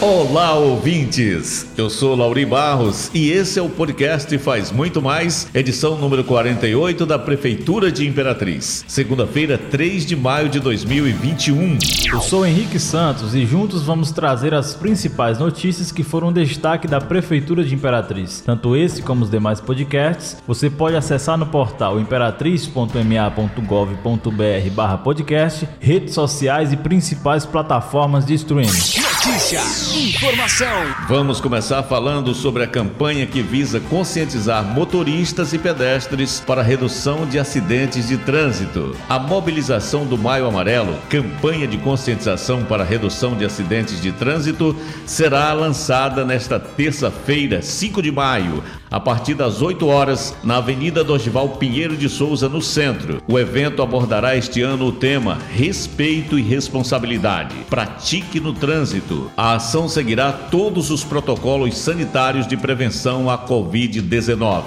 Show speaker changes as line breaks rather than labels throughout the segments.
Olá, ouvintes! Eu sou Lauri Barros e esse é o podcast Faz Muito Mais, edição número 48 da Prefeitura de Imperatriz. Segunda-feira, 3 de maio de 2021.
Eu sou Henrique Santos e juntos vamos trazer as principais notícias que foram destaque da Prefeitura de Imperatriz. Tanto esse como os demais podcasts, você pode acessar no portal imperatriz.ma.gov.br/podcast, redes sociais e principais plataformas de streaming
notícia, informação. Vamos começar falando sobre a campanha que visa conscientizar motoristas e pedestres para redução de acidentes de trânsito. A mobilização do Maio Amarelo, campanha de conscientização para redução de acidentes de trânsito, será lançada nesta terça-feira, 5 de maio, a partir das 8 horas, na Avenida Dorival Pinheiro de Souza, no centro. O evento abordará este ano o tema Respeito e Responsabilidade. Pratique no trânsito. A ação seguirá todos os protocolos sanitários de prevenção à Covid-19.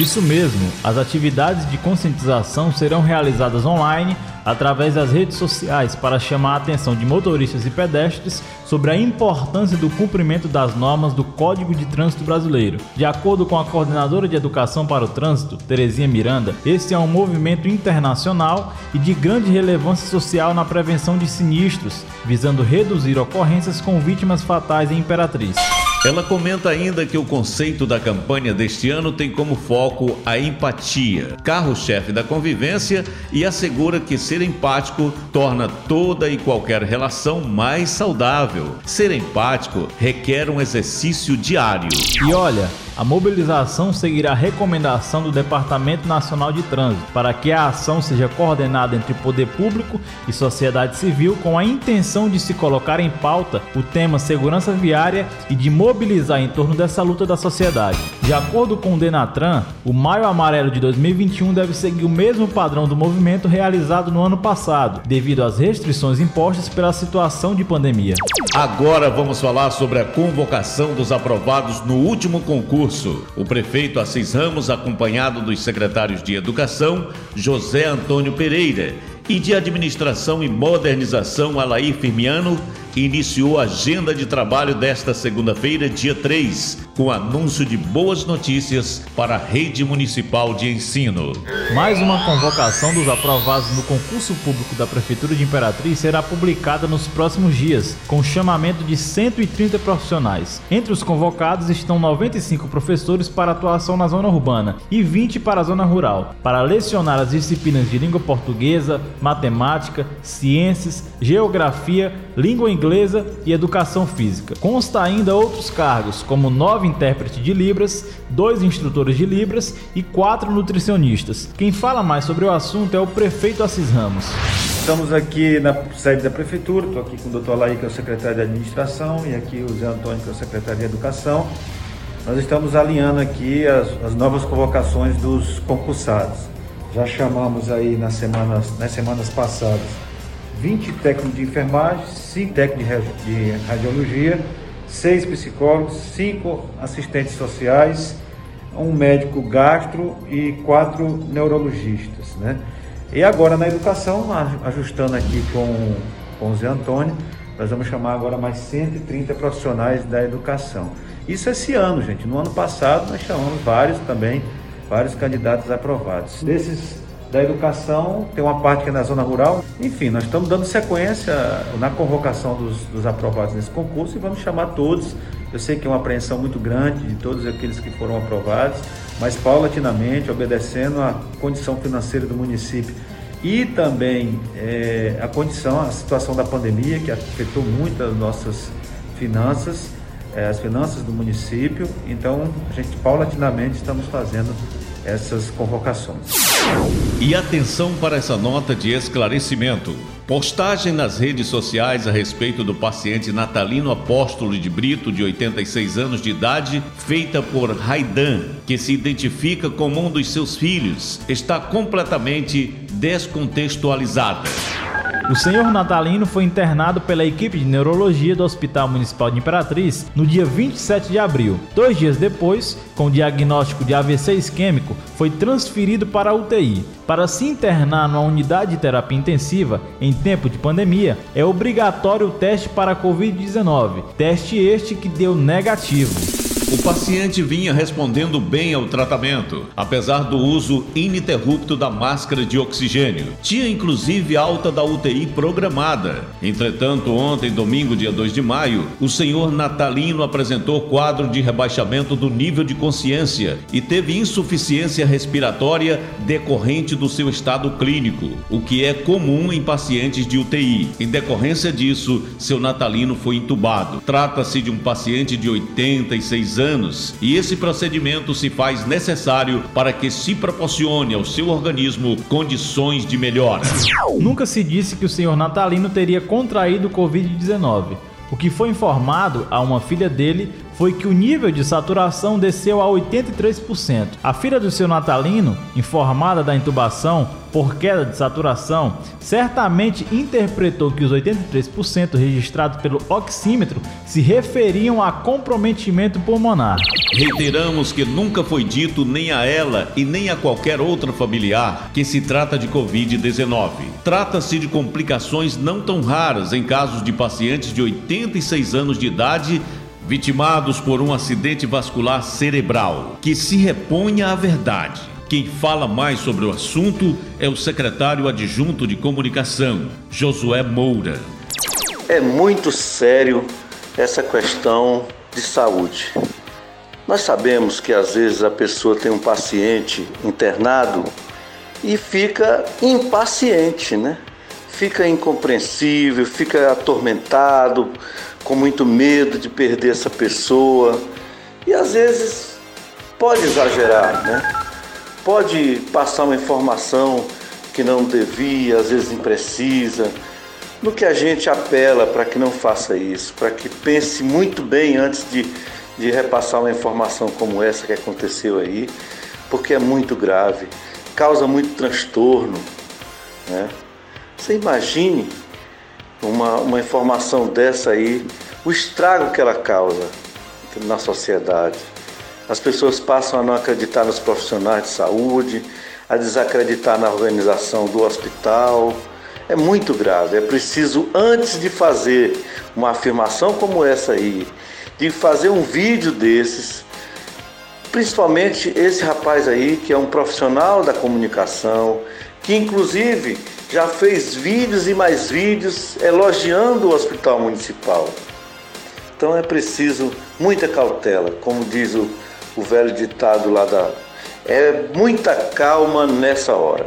Isso mesmo, as atividades de conscientização serão realizadas online através das redes sociais para chamar a atenção de motoristas e pedestres sobre a importância do cumprimento das normas do Código de Trânsito Brasileiro. De acordo com a coordenadora de Educação para o Trânsito, Terezinha Miranda, este é um movimento internacional e de grande relevância social na prevenção de sinistros, visando reduzir ocorrências com vítimas fatais em Imperatriz.
Ela comenta ainda que o conceito da campanha deste ano tem como foco a empatia, carro-chefe da convivência, e assegura que ser empático torna toda e qualquer relação mais saudável. Ser empático requer um exercício diário.
E olha, a mobilização seguirá a recomendação do Departamento Nacional de Trânsito para que a ação seja coordenada entre poder público e sociedade civil com a intenção de se colocar em pauta o tema segurança viária e de mobilizar em torno dessa luta da sociedade. De acordo com o Denatran, o Maio Amarelo de 2021 deve seguir o mesmo padrão do movimento realizado no ano passado, devido às restrições impostas pela situação de pandemia.
Agora vamos falar sobre a convocação dos aprovados no último concurso O prefeito Assis Ramos, acompanhado dos secretários de Educação, José Antônio Pereira, e de Administração e Modernização, Alair Firmiano, iniciou a agenda de trabalho desta segunda-feira, dia 3, com anúncio de boas notícias para a rede municipal de ensino.
Mais uma convocação dos aprovados no concurso público da Prefeitura de Imperatriz será publicada nos próximos dias, com chamamento de 130 profissionais. Entre os convocados estão 95 professores para atuação na zona urbana e 20 para a zona rural, para lecionar as disciplinas de língua portuguesa, matemática, ciências, geografia, língua inglesa e educação física. Consta ainda outros cargos, como nove intérprete de Libras, dois instrutores de Libras e quatro nutricionistas. Quem fala mais sobre o assunto é o prefeito Assis Ramos.
Estamos aqui na sede da prefeitura, estou aqui com o doutor Alaí, que é o secretário de administração, e aqui o Zé Antônio, que é o secretário de educação. Nós estamos alinhando aqui as, as novas convocações dos concursados. Já chamamos aí nas semanas, nas semanas passadas 20 técnicos de enfermagem, 5 técnicos de radiologia, seis psicólogos, cinco assistentes sociais, um médico gastro e quatro neurologistas. Né? E agora na educação, ajustando aqui com, com o Zé Antônio, nós vamos chamar agora mais 130 profissionais da educação. Isso esse ano, gente. No ano passado nós chamamos vários também, vários candidatos aprovados. Desses da educação, tem uma parte que é na zona rural. Enfim, nós estamos dando sequência na convocação dos, dos aprovados nesse concurso e vamos chamar todos. Eu sei que é uma apreensão muito grande de todos aqueles que foram aprovados, mas paulatinamente, obedecendo à condição financeira do município e também é, a condição, a situação da pandemia que afetou muito as nossas finanças, é, as finanças do município. Então, a gente paulatinamente estamos fazendo essas convocações.
E atenção para essa nota de esclarecimento. Postagem nas redes sociais a respeito do paciente Natalino Apóstolo de Brito, de 86 anos de idade, feita por Raidan, que se identifica como um dos seus filhos, está completamente descontextualizada.
O senhor Natalino foi internado pela equipe de neurologia do Hospital Municipal de Imperatriz no dia 27 de abril. Dois dias depois, com diagnóstico de AVC isquêmico, foi transferido para a UTI. Para se internar numa unidade de terapia intensiva em tempo de pandemia, é obrigatório o teste para a Covid-19, teste este que deu negativo.
O paciente vinha respondendo bem ao tratamento, apesar do uso ininterrupto da máscara de oxigênio. Tinha inclusive alta da UTI programada. Entretanto, ontem, domingo, dia 2 de maio, o senhor Natalino apresentou quadro de rebaixamento do nível de consciência e teve insuficiência respiratória decorrente do seu estado clínico, o que é comum em pacientes de UTI. Em decorrência disso, seu Natalino foi entubado. Trata-se de um paciente de 86 anos e esse procedimento se faz necessário para que se proporcione ao seu organismo condições de melhora.
Nunca se disse que o senhor Natalino teria contraído Covid-19. O que foi informado a uma filha dele foi que o nível de saturação desceu a 83%. A filha do seu natalino, informada da intubação por queda de saturação, certamente interpretou que os 83% registrados pelo oxímetro se referiam a comprometimento pulmonar.
Reiteramos que nunca foi dito nem a ela e nem a qualquer outra familiar que se trata de Covid-19. Trata-se de complicações não tão raras em casos de pacientes de 86 anos de idade vitimados por um acidente vascular cerebral, que se reponha à verdade. Quem fala mais sobre o assunto é o secretário adjunto de comunicação, Josué Moura.
É muito sério essa questão de saúde. Nós sabemos que às vezes a pessoa tem um paciente internado e fica impaciente, né? Fica incompreensível, fica atormentado, com muito medo de perder essa pessoa e às vezes pode exagerar, né? Pode passar uma informação que não devia, às vezes imprecisa. No que a gente apela para que não faça isso, para que pense muito bem antes de, de repassar uma informação como essa que aconteceu aí, porque é muito grave, causa muito transtorno. Né? Você imagine uma, uma informação dessa aí, o estrago que ela causa na sociedade. As pessoas passam a não acreditar nos profissionais de saúde, a desacreditar na organização do hospital. É muito grave. É preciso, antes de fazer uma afirmação como essa aí, de fazer um vídeo desses, principalmente esse rapaz aí, que é um profissional da comunicação, que inclusive já fez vídeos e mais vídeos elogiando o hospital municipal. Então é preciso muita cautela, como diz o, o velho ditado lá da é muita calma nessa hora.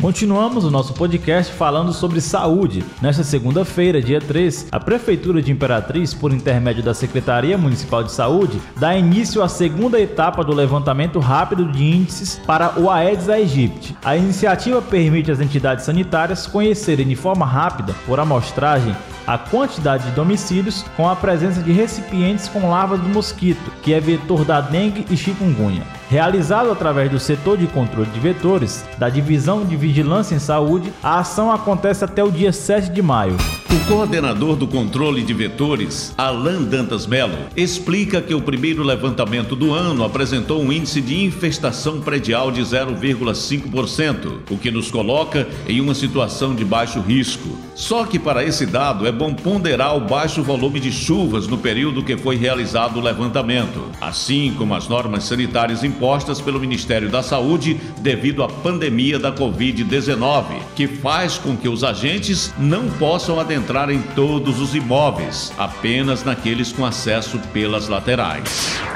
Continuamos o nosso podcast falando sobre saúde. Nesta segunda-feira, dia 3, a Prefeitura de Imperatriz, por intermédio da Secretaria Municipal de Saúde, dá início à segunda etapa do levantamento rápido de índices para o Aedes aegypti. A iniciativa permite às entidades sanitárias conhecerem de forma rápida, por amostragem, a quantidade de domicílios com a presença de recipientes com larvas do mosquito, que é vetor da dengue e chikungunya. Realizado através do setor de controle de vetores da Divisão de Vigilância em Saúde, a ação acontece até o dia 7 de maio.
O coordenador do controle de vetores, Alan Dantas Melo, explica que o primeiro levantamento do ano apresentou um índice de infestação predial de 0,5%, o que nos coloca em uma situação de baixo risco. Só que para esse dado é bom ponderar o baixo volume de chuvas no período que foi realizado o levantamento, assim como as normas sanitárias impostas pelo Ministério da Saúde devido à pandemia da Covid-19, que faz com que os agentes não possam adentrar entrar em todos os imóveis, apenas naqueles com acesso pelas laterais.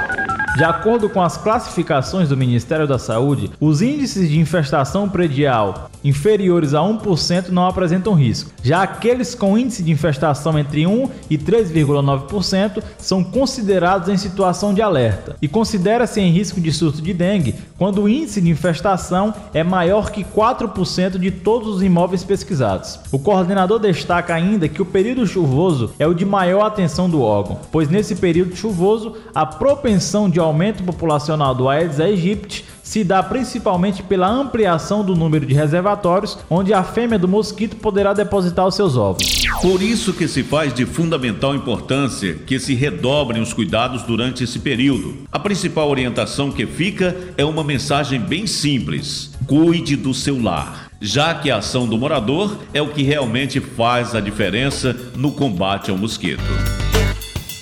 De acordo com as classificações do Ministério da Saúde, os índices de infestação predial inferiores a 1% não apresentam risco. Já aqueles com índice de infestação entre 1 e 3,9% são considerados em situação de alerta. E considera-se em risco de surto de dengue quando o índice de infestação é maior que 4% de todos os imóveis pesquisados. O coordenador destaca ainda que o período chuvoso é o de maior atenção do órgão, pois nesse período chuvoso a propensão de aumento populacional do Aedes aegypti se dá principalmente pela ampliação do número de reservatórios onde a fêmea do mosquito poderá depositar os seus ovos.
Por isso que se faz de fundamental importância que se redobrem os cuidados durante esse período. A principal orientação que fica é uma mensagem bem simples: cuide do seu lar já que a ação do morador é o que realmente faz a diferença no combate ao mosquito.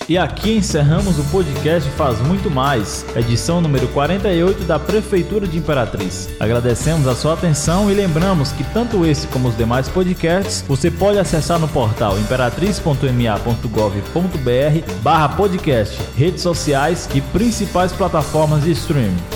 E aqui encerramos o podcast Faz Muito Mais, edição número 48 da Prefeitura de Imperatriz. Agradecemos a sua atenção e lembramos que tanto esse como os demais podcasts você pode acessar no portal imperatriz.ma.gov.br barra podcast, redes sociais e principais plataformas de streaming.